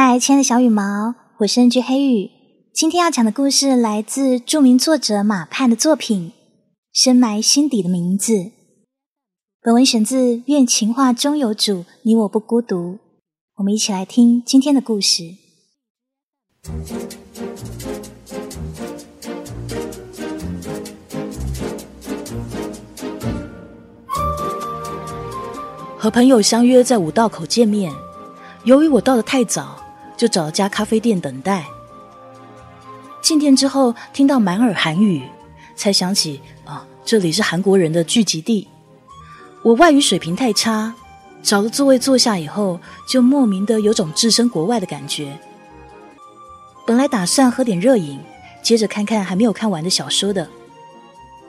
嗨，亲爱的小羽毛，我是 NG 黑羽。今天要讲的故事来自著名作者马盼的作品《深埋心底的名字》。本文选自《愿情话终有主，你我不孤独》。我们一起来听今天的故事。和朋友相约在五道口见面，由于我到的太早，就找了家咖啡店等待。进店之后，听到满耳韩语，才想起啊，这里是韩国人的聚集地。我外语水平太差，找了座位坐下以后，就莫名的有种置身国外的感觉。本来打算喝点热饮，接着看看还没有看完的小说的，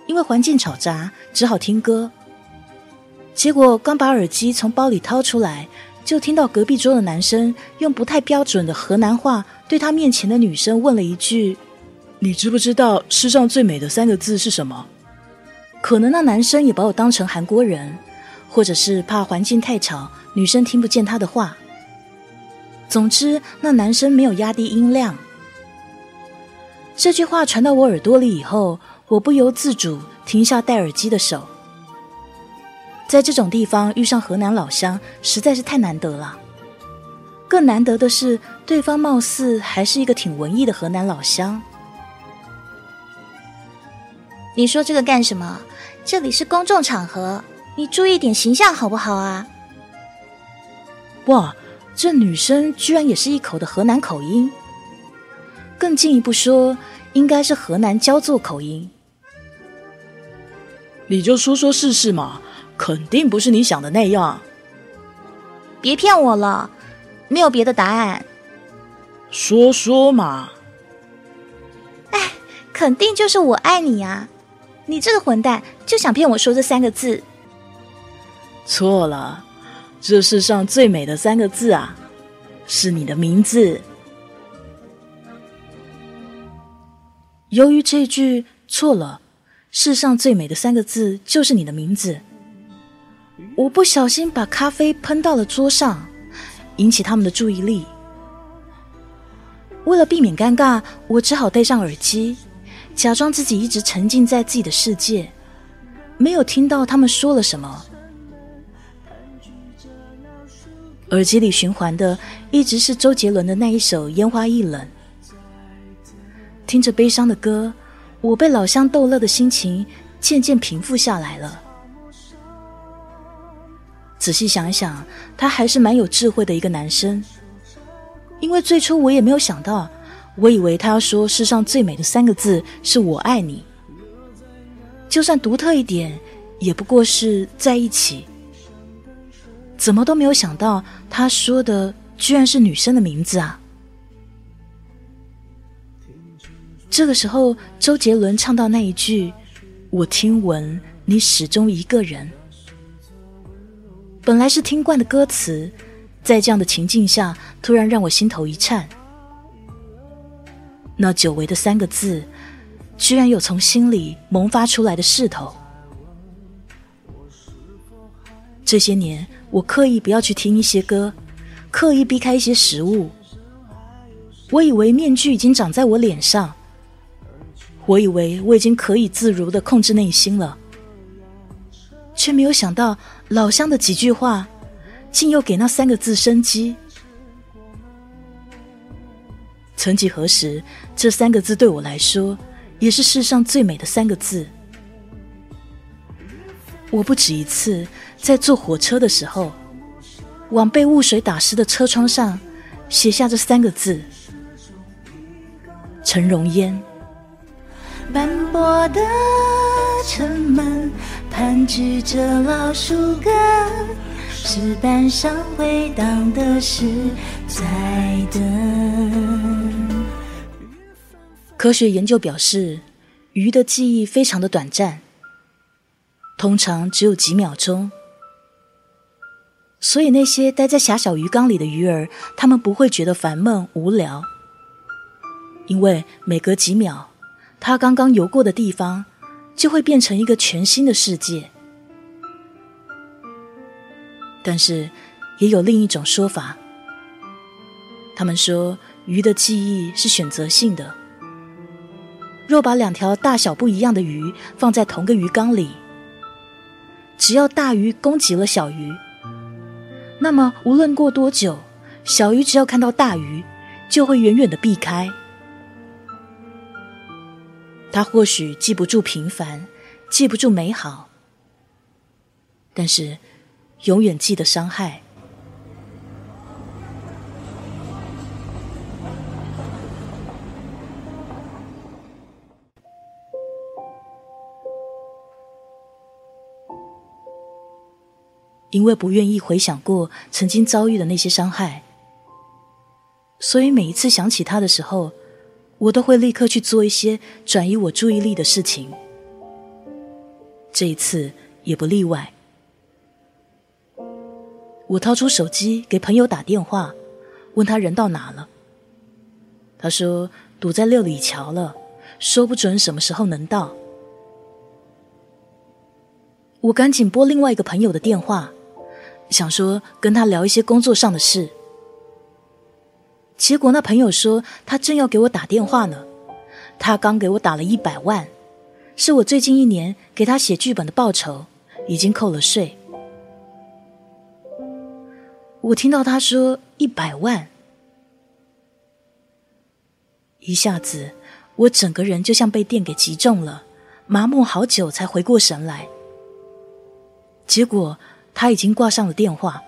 因为环境吵杂，只好听歌。结果刚把耳机从包里掏出来，就听到隔壁桌的男生用不太标准的河南话对他面前的女生问了一句：“你知不知道世上最美的三个字是什么？”可能那男生也把我当成韩国人，或者是怕环境太吵，女生听不见他的话。总之，那男生没有压低音量。这句话传到我耳朵里以后，我不由自主停下戴耳机的手。在这种地方遇上河南老乡实在是太难得了。更难得的是，对方貌似还是一个挺文艺的河南老乡。你说这个干什么？这里是公众场合，你注意点形象好不好啊？哇，这女生居然也是一口的河南口音。更进一步说，应该是河南焦作口音。你就说说试试嘛。肯定不是你想的那样。别骗我了，没有别的答案。说说嘛。哎，肯定就是我爱你呀！你这个混蛋，就想骗我说这三个字。错了，这世上最美的三个字啊，是你的名字。由于这句错了，世上最美的三个字就是你的名字。我不小心把咖啡喷到了桌上，引起他们的注意力。为了避免尴尬，我只好戴上耳机，假装自己一直沉浸在自己的世界，没有听到他们说了什么。耳机里循环的一直是周杰伦的那一首《烟花易冷》，听着悲伤的歌，我被老乡逗乐的心情渐渐平复下来了。仔细想一想，他还是蛮有智慧的一个男生。因为最初我也没有想到，我以为他要说世上最美的三个字是我爱你。就算独特一点，也不过是在一起。怎么都没有想到，他说的居然是女生的名字啊！这个时候，周杰伦唱到那一句：“我听闻你始终一个人。”本来是听惯的歌词，在这样的情境下，突然让我心头一颤。那久违的三个字，居然有从心里萌发出来的势头。这些年，我刻意不要去听一些歌，刻意避开一些食物。我以为面具已经长在我脸上，我以为我已经可以自如的控制内心了。却没有想到，老乡的几句话，竟又给那三个字生机。曾几何时，这三个字对我来说，也是世上最美的三个字。我不止一次在坐火车的时候，往被雾水打湿的车窗上写下这三个字：陈荣烟。斑驳的城门。盘踞着老树根，石板上回荡的是在等。科学研究表示，鱼的记忆非常的短暂，通常只有几秒钟。所以那些待在狭小鱼缸里的鱼儿，它们不会觉得烦闷无聊，因为每隔几秒，它刚刚游过的地方。就会变成一个全新的世界。但是，也有另一种说法：他们说，鱼的记忆是选择性的。若把两条大小不一样的鱼放在同个鱼缸里，只要大鱼攻击了小鱼，那么无论过多久，小鱼只要看到大鱼，就会远远的避开。他或许记不住平凡，记不住美好，但是永远记得伤害。因为不愿意回想过曾经遭遇的那些伤害，所以每一次想起他的时候。我都会立刻去做一些转移我注意力的事情，这一次也不例外。我掏出手机给朋友打电话，问他人到哪了。他说堵在六里桥了，说不准什么时候能到。我赶紧拨另外一个朋友的电话，想说跟他聊一些工作上的事。结果那朋友说，他正要给我打电话呢，他刚给我打了一百万，是我最近一年给他写剧本的报酬，已经扣了税。我听到他说一百万，一下子我整个人就像被电给击中了，麻木好久才回过神来。结果他已经挂上了电话。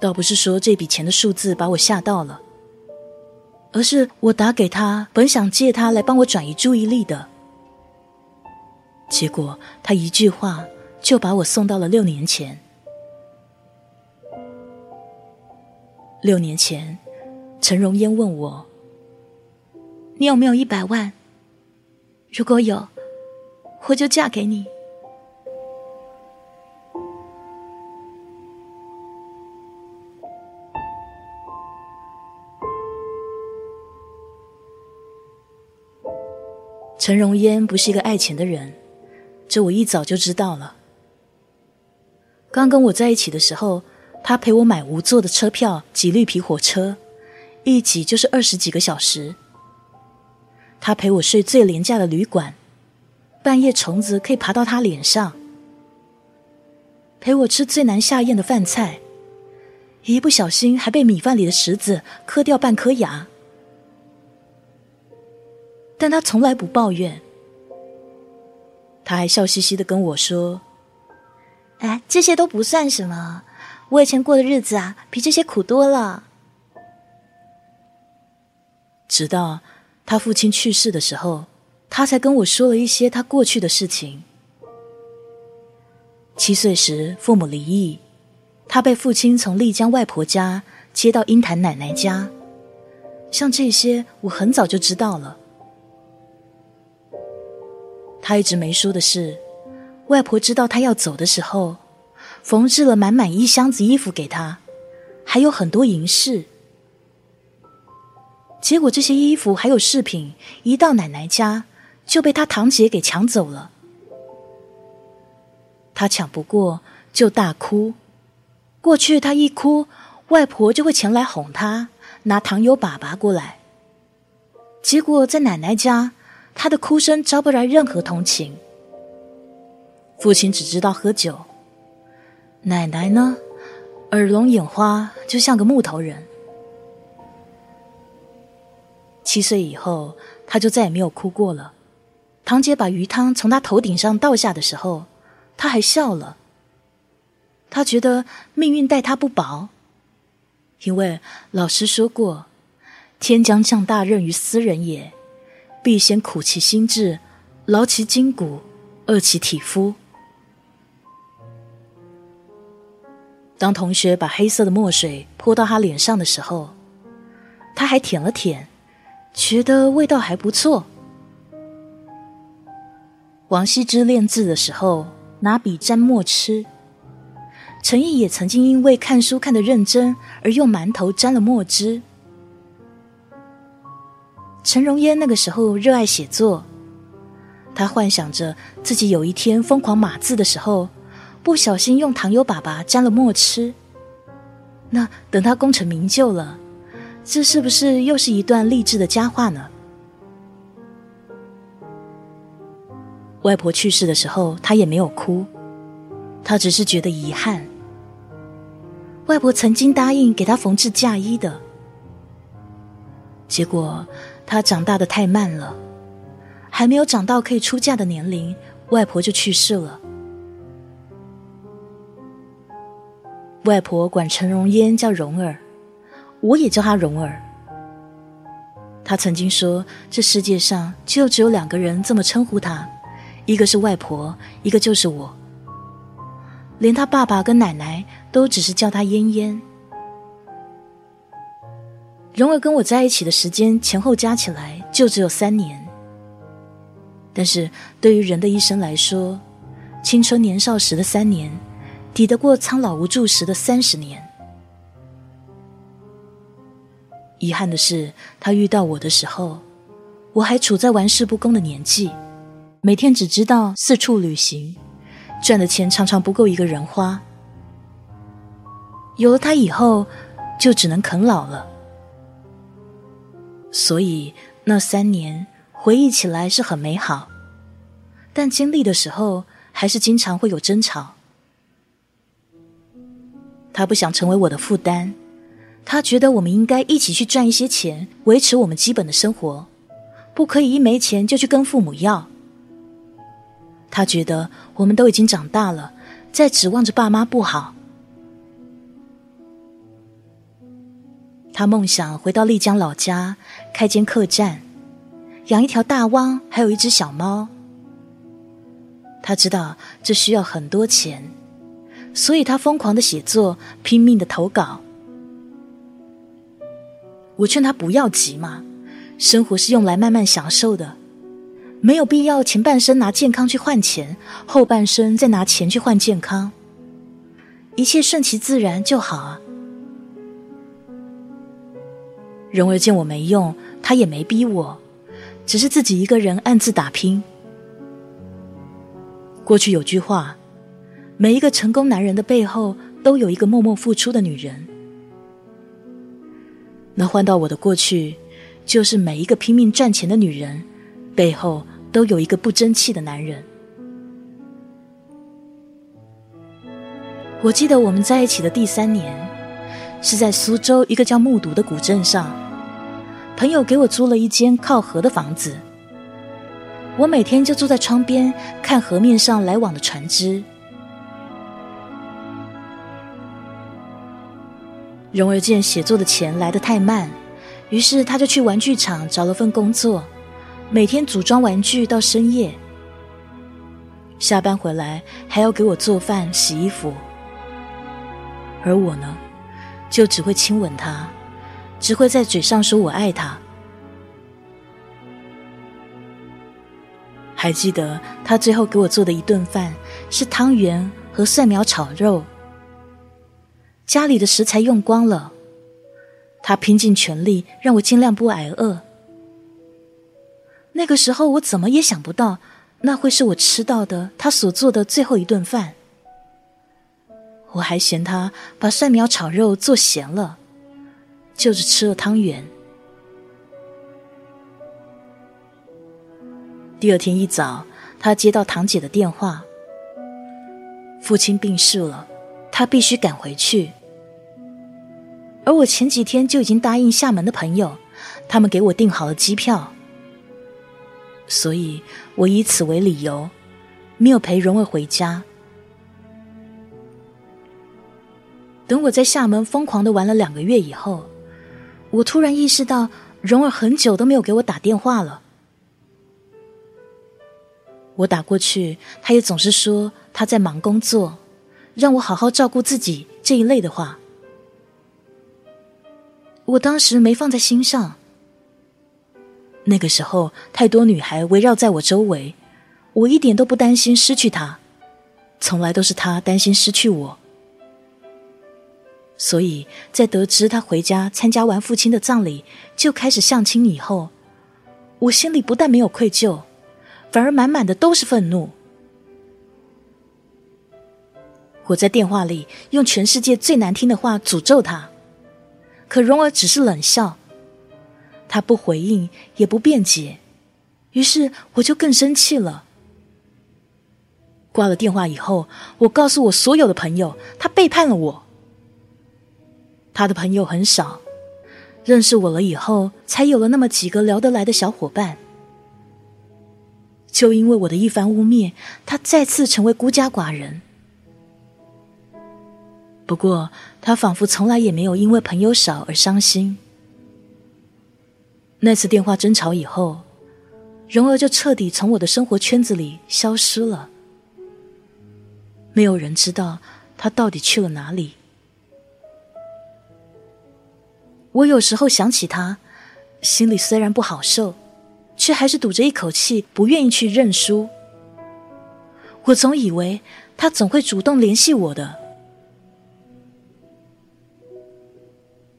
倒不是说这笔钱的数字把我吓到了，而是我打给他，本想借他来帮我转移注意力的，结果他一句话就把我送到了六年前。六年前，陈荣烟问我：“你有没有一百万？如果有，我就嫁给你。”陈荣烟不是一个爱钱的人，这我一早就知道了。刚跟我在一起的时候，他陪我买无座的车票挤绿皮火车，一挤就是二十几个小时。他陪我睡最廉价的旅馆，半夜虫子可以爬到他脸上。陪我吃最难下咽的饭菜，一不小心还被米饭里的石子磕掉半颗牙。但他从来不抱怨，他还笑嘻嘻的跟我说：“哎，这些都不算什么，我以前过的日子啊，比这些苦多了。”直到他父亲去世的时候，他才跟我说了一些他过去的事情。七岁时父母离异，他被父亲从丽江外婆家接到鹰潭奶奶家，像这些我很早就知道了。他一直没说的是，外婆知道他要走的时候，缝制了满满一箱子衣服给他，还有很多银饰。结果这些衣服还有饰品一到奶奶家就被他堂姐给抢走了。他抢不过就大哭，过去他一哭，外婆就会前来哄他，拿糖油粑粑过来。结果在奶奶家。他的哭声招不来任何同情。父亲只知道喝酒，奶奶呢，耳聋眼花，就像个木头人。七岁以后，他就再也没有哭过了。堂姐把鱼汤从他头顶上倒下的时候，他还笑了。他觉得命运待他不薄，因为老师说过：“天将降大任于斯人也。”必先苦其心志，劳其筋骨，饿其体肤。当同学把黑色的墨水泼到他脸上的时候，他还舔了舔，觉得味道还不错。王羲之练字的时候，拿笔沾墨吃。陈毅也曾经因为看书看得认真，而用馒头沾了墨汁。陈荣烟那个时候热爱写作，他幻想着自己有一天疯狂码字的时候，不小心用糖油粑粑沾了墨吃。那等他功成名就了，这是不是又是一段励志的佳话呢？外婆去世的时候，他也没有哭，他只是觉得遗憾。外婆曾经答应给他缝制嫁衣的，结果他长大的太慢了，还没有长到可以出嫁的年龄，外婆就去世了。外婆管陈荣烟叫蓉儿，我也叫她蓉儿。她曾经说，这世界上就只有两个人这么称呼她。一个是外婆，一个就是我。连他爸爸跟奶奶都只是叫她嫣嫣。蓉儿跟我在一起的时间前后加起来就只有三年，但是对于人的一生来说，青春年少时的三年，抵得过苍老无助时的三十年。遗憾的是，他遇到我的时候，我还处在玩世不恭的年纪。每天只知道四处旅行，赚的钱常常不够一个人花。有了他以后，就只能啃老了。所以那三年回忆起来是很美好，但经历的时候还是经常会有争吵。他不想成为我的负担，他觉得我们应该一起去赚一些钱，维持我们基本的生活，不可以一没钱就去跟父母要。他觉得我们都已经长大了，再指望着爸妈不好。他梦想回到丽江老家开间客栈，养一条大汪，还有一只小猫。他知道这需要很多钱，所以他疯狂的写作，拼命的投稿。我劝他不要急嘛，生活是用来慢慢享受的。没有必要前半生拿健康去换钱，后半生再拿钱去换健康。一切顺其自然就好啊。蓉儿见我没用，他也没逼我，只是自己一个人暗自打拼。过去有句话，每一个成功男人的背后都有一个默默付出的女人。那换到我的过去，就是每一个拼命赚钱的女人背后。都有一个不争气的男人。我记得我们在一起的第三年，是在苏州一个叫木渎的古镇上，朋友给我租了一间靠河的房子。我每天就坐在窗边看河面上来往的船只。蓉儿见写作的钱来得太慢，于是他就去玩具厂找了份工作。每天组装玩具到深夜，下班回来还要给我做饭、洗衣服，而我呢，就只会亲吻他，只会在嘴上说我爱他。还记得他最后给我做的一顿饭是汤圆和蒜苗炒肉，家里的食材用光了，他拼尽全力让我尽量不挨饿。那个时候，我怎么也想不到，那会是我吃到的他所做的最后一顿饭。我还嫌他把蒜苗炒肉做咸了，就是吃了汤圆。第二天一早，他接到堂姐的电话，父亲病逝了，他必须赶回去。而我前几天就已经答应厦门的朋友，他们给我订好了机票。所以我以此为理由，没有陪蓉儿回家。等我在厦门疯狂的玩了两个月以后，我突然意识到，蓉儿很久都没有给我打电话了。我打过去，他也总是说他在忙工作，让我好好照顾自己这一类的话。我当时没放在心上。那个时候，太多女孩围绕在我周围，我一点都不担心失去她，从来都是她担心失去我。所以在得知他回家参加完父亲的葬礼就开始相亲以后，我心里不但没有愧疚，反而满满的都是愤怒。我在电话里用全世界最难听的话诅咒他，可蓉儿只是冷笑，他不回应也不辩解，于是我就更生气了。挂了电话以后，我告诉我所有的朋友，他背叛了我。他的朋友很少，认识我了以后，才有了那么几个聊得来的小伙伴。就因为我的一番污蔑，他再次成为孤家寡人。不过，他仿佛从来也没有因为朋友少而伤心。那次电话争吵以后，蓉儿就彻底从我的生活圈子里消失了。没有人知道他到底去了哪里。我有时候想起他，心里虽然不好受。却还是堵着一口气，不愿意去认输。我总以为他总会主动联系我的，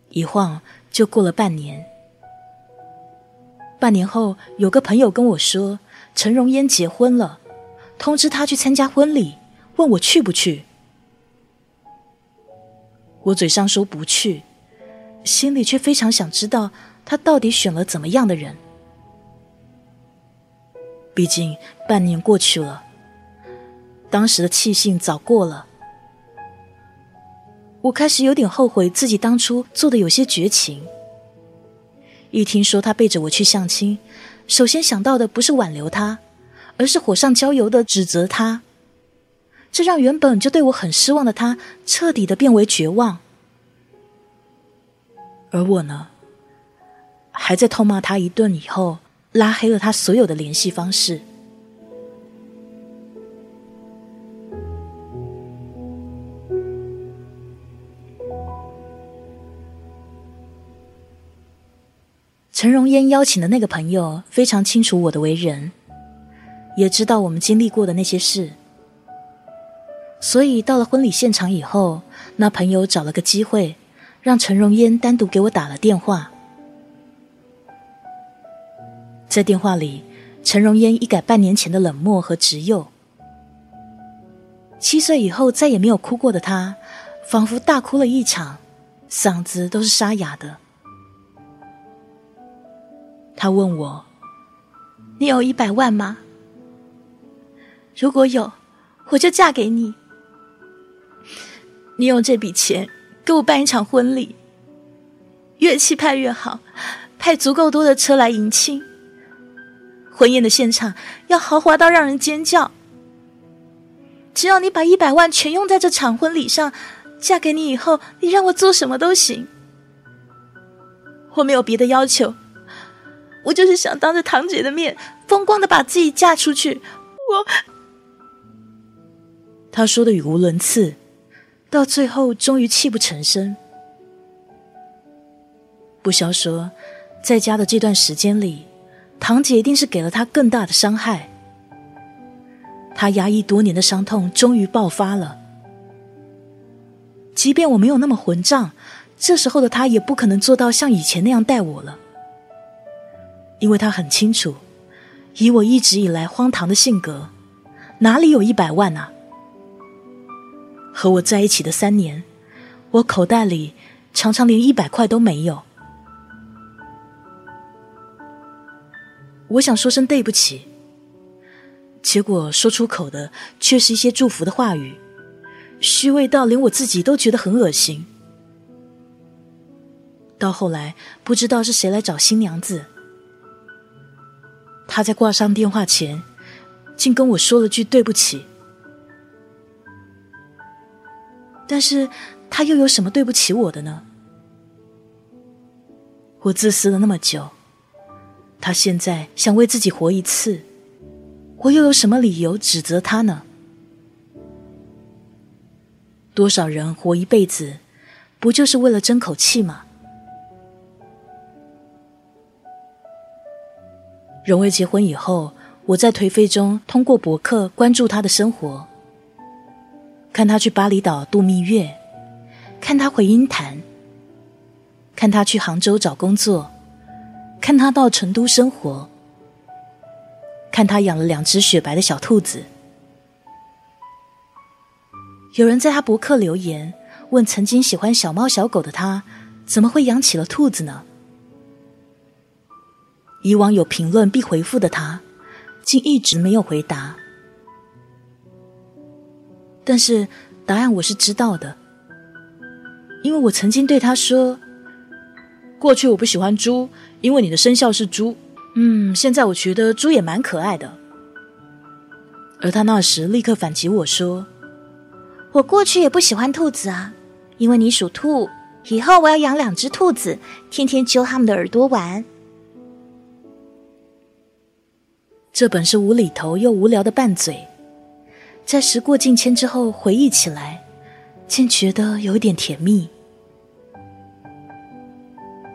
一晃就过了半年。半年后，有个朋友跟我说，陈荣烟结婚了，通知他去参加婚礼，问我去不去。我嘴上说不去，心里却非常想知道他到底选了怎么样的人。毕竟半年过去了，当时的气性早过了。我开始有点后悔自己当初做的有些绝情。一听说他背着我去相亲，首先想到的不是挽留他，而是火上浇油的指责他。这让原本就对我很失望的他，彻底的变为绝望。而我呢，还在痛骂他一顿以后。拉黑了他所有的联系方式。陈荣烟邀请的那个朋友非常清楚我的为人，也知道我们经历过的那些事，所以到了婚礼现场以后，那朋友找了个机会，让陈荣烟单独给我打了电话。在电话里，陈荣烟一改半年前的冷漠和执拗。七岁以后再也没有哭过的他，仿佛大哭了一场，嗓子都是沙哑的。他问我：“你有一百万吗？如果有，我就嫁给你。你用这笔钱给我办一场婚礼，乐器派越好，派足够多的车来迎亲。”婚宴的现场要豪华到让人尖叫。只要你把一百万全用在这场婚礼上，嫁给你以后，你让我做什么都行。我没有别的要求，我就是想当着堂姐的面，风光的把自己嫁出去。我，他说的语无伦次，到最后终于泣不成声。不消说，在家的这段时间里。堂姐一定是给了他更大的伤害，他压抑多年的伤痛终于爆发了。即便我没有那么混账，这时候的他也不可能做到像以前那样待我了，因为他很清楚，以我一直以来荒唐的性格，哪里有一百万啊？和我在一起的三年，我口袋里常常连一百块都没有。我想说声对不起，结果说出口的却是一些祝福的话语，虚伪到连我自己都觉得很恶心。到后来，不知道是谁来找新娘子，他在挂上电话前，竟跟我说了句对不起。但是他又有什么对不起我的呢？我自私了那么久。他现在想为自己活一次，我又有什么理由指责他呢？多少人活一辈子，不就是为了争口气吗？荣威结婚以后，我在颓废中通过博客关注他的生活，看他去巴厘岛度蜜月，看他回鹰潭，看他去杭州找工作。看他到成都生活，看他养了两只雪白的小兔子。有人在他博客留言，问曾经喜欢小猫小狗的他，怎么会养起了兔子呢？以往有评论必回复的他，竟一直没有回答。但是答案我是知道的，因为我曾经对他说：“过去我不喜欢猪，因为你的生肖是猪。嗯，现在我觉得猪也蛮可爱的。”而他那时立刻反击我说：“我过去也不喜欢兔子啊，因为你属兔。以后我要养两只兔子，天天揪他们的耳朵玩。”这本是无厘头又无聊的拌嘴。在时过境迁之后，回忆起来，竟觉得有点甜蜜。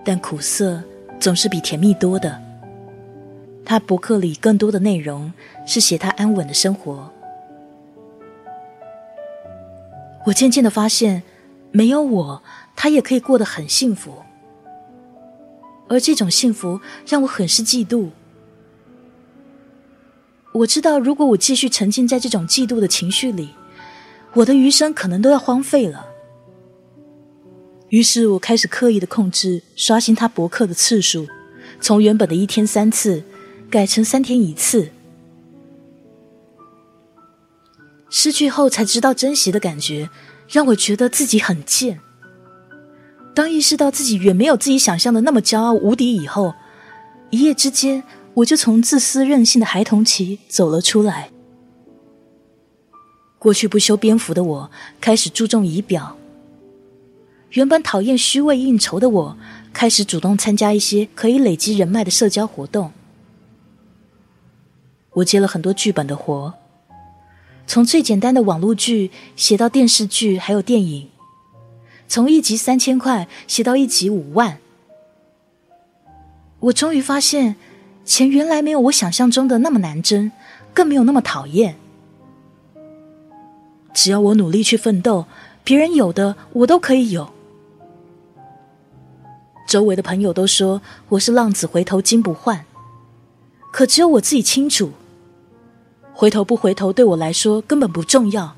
但苦涩总是比甜蜜多的。他博客里更多的内容是写他安稳的生活。我渐渐的发现，没有我，他也可以过得很幸福。而这种幸福让我很是嫉妒。我知道，如果我继续沉浸在这种嫉妒的情绪里，我的余生可能都要荒废了。于是我开始刻意的控制刷新他博客的次数，从原本的一天三次改成三天一次。失去后才知道珍惜的感觉，让我觉得自己很贱。当意识到自己远没有自己想象的那么骄傲无敌以后，一夜之间。我就从自私任性的孩童期走了出来。过去不修边幅的我，开始注重仪表；原本讨厌虚伪应酬的我，开始主动参加一些可以累积人脉的社交活动。我接了很多剧本的活，从最简单的网络剧写到电视剧，还有电影；从一集三千块写到一集五万。我终于发现。钱原来没有我想象中的那么难挣，更没有那么讨厌。只要我努力去奋斗，别人有的我都可以有。周围的朋友都说我是浪子回头金不换，可只有我自己清楚，回头不回头对我来说根本不重要。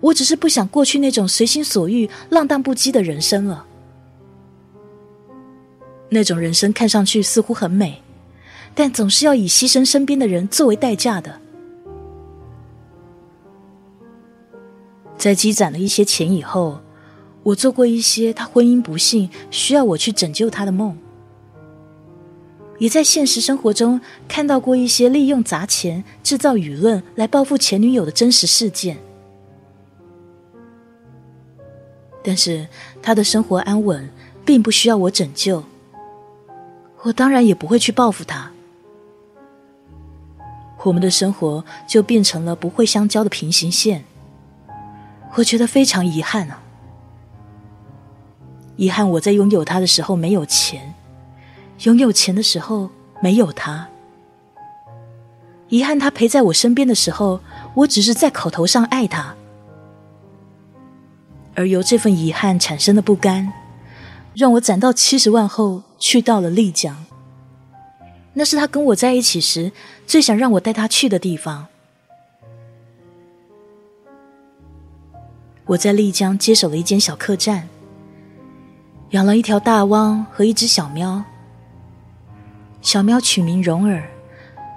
我只是不想过去那种随心所欲、浪荡不羁的人生了。那种人生看上去似乎很美。但总是要以牺牲身边的人作为代价的。在积攒了一些钱以后，我做过一些他婚姻不幸需要我去拯救他的梦，也在现实生活中看到过一些利用砸钱制造舆论来报复前女友的真实事件。但是他的生活安稳，并不需要我拯救，我当然也不会去报复他。我们的生活就变成了不会相交的平行线，我觉得非常遗憾啊！遗憾我在拥有他的时候没有钱，拥有钱的时候没有他。遗憾他陪在我身边的时候，我只是在口头上爱他，而由这份遗憾产生的不甘，让我攒到七十万后去到了丽江。那是他跟我在一起时最想让我带他去的地方。我在丽江接手了一间小客栈，养了一条大汪和一只小喵。小喵取名蓉儿，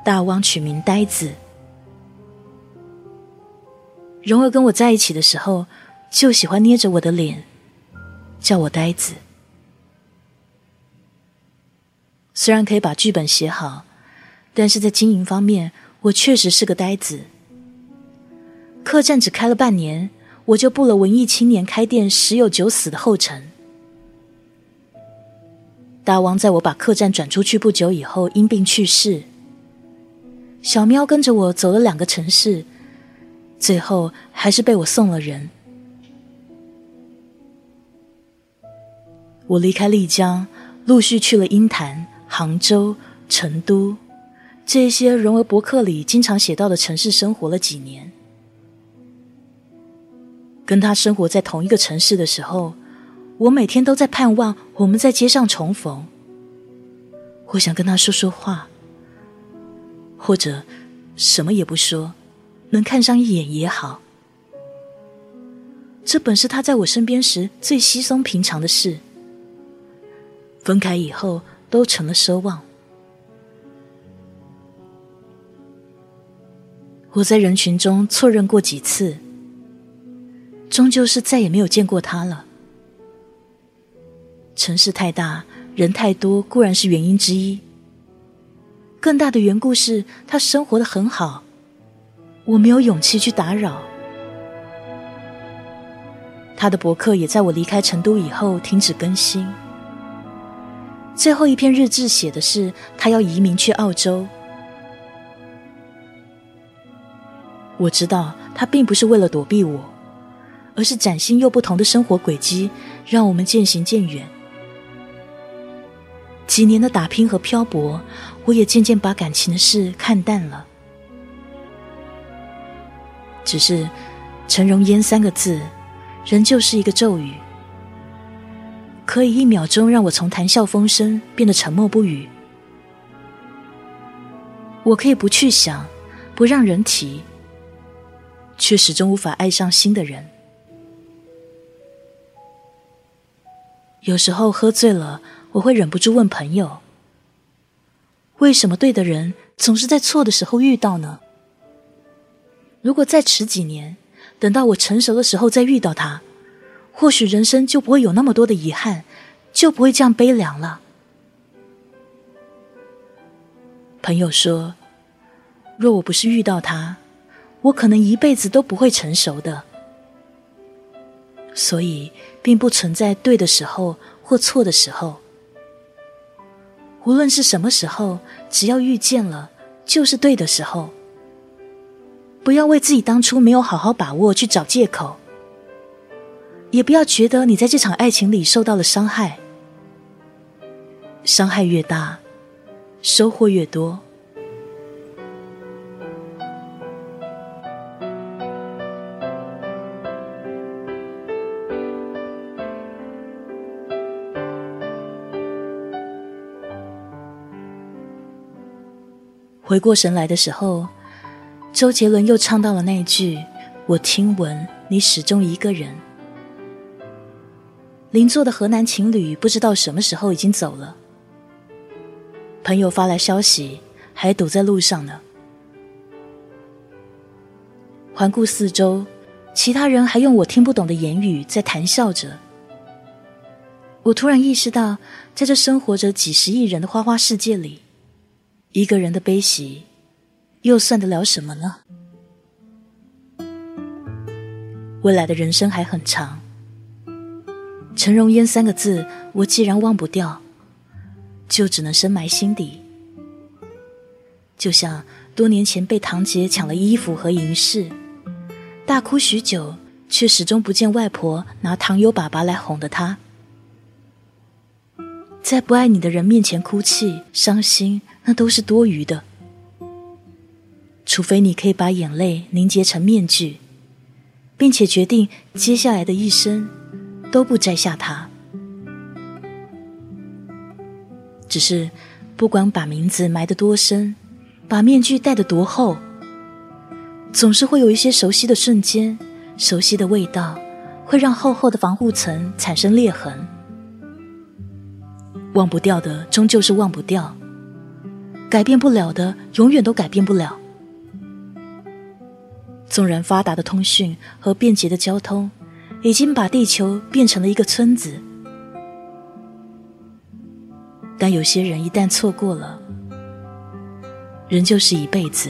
大汪取名呆子。蓉儿跟我在一起的时候，就喜欢捏着我的脸，叫我呆子。虽然可以把剧本写好，但是在经营方面，我确实是个呆子。客栈只开了半年，我就步了文艺青年开店十有九死的后尘。大王在我把客栈转出去不久以后因病去世，小喵跟着我走了两个城市，最后还是被我送了人。我离开丽江，陆续去了鹰潭。杭州、成都，这些融为博客里经常写到的城市，生活了几年。跟他生活在同一个城市的时候，我每天都在盼望我们在街上重逢。我想跟他说说话，或者什么也不说，能看上一眼也好。这本是他在我身边时最稀松平常的事。分开以后，都成了奢望。我在人群中错认过几次，终究是再也没有见过他了。城市太大，人太多，固然是原因之一。更大的缘故是他生活的很好，我没有勇气去打扰。他的博客也在我离开成都以后停止更新。最后一篇日志写的是他要移民去澳洲。我知道他并不是为了躲避我，而是崭新又不同的生活轨迹让我们渐行渐远。几年的打拼和漂泊，我也渐渐把感情的事看淡了。只是“陈荣烟”三个字，仍旧是一个咒语，可以一秒钟让我从谈笑风生变得沉默不语。我可以不去想，不让人提，却始终无法爱上新的人。有时候喝醉了。我会忍不住问朋友：“为什么对的人总是在错的时候遇到呢？如果再迟几年，等到我成熟的时候再遇到他，或许人生就不会有那么多的遗憾，就不会这样悲凉了。”朋友说：“若我不是遇到他，我可能一辈子都不会成熟的。所以，并不存在对的时候或错的时候。”无论是什么时候，只要遇见了，就是对的时候。不要为自己当初没有好好把握去找借口，也不要觉得你在这场爱情里受到了伤害。伤害越大，收获越多。回过神来的时候，周杰伦又唱到了那一句：“我听闻你始终一个人。”邻座的河南情侣不知道什么时候已经走了。朋友发来消息，还堵在路上呢。环顾四周，其他人还用我听不懂的言语在谈笑着。我突然意识到，在这生活着几十亿人的花花世界里。一个人的悲喜，又算得了什么呢？未来的人生还很长，陈荣烟三个字，我既然忘不掉，就只能深埋心底。就像多年前被堂姐抢了衣服和银饰，大哭许久，却始终不见外婆拿糖油粑粑来哄的他。在不爱你的人面前哭泣、伤心，那都是多余的。除非你可以把眼泪凝结成面具，并且决定接下来的一生都不摘下它。只是，不管把名字埋得多深，把面具戴得多厚，总是会有一些熟悉的瞬间、熟悉的味道，会让厚厚的防护层产生裂痕。忘不掉的，终究是忘不掉；改变不了的，永远都改变不了。纵然发达的通讯和便捷的交通，已经把地球变成了一个村子，但有些人一旦错过了，人就是一辈子。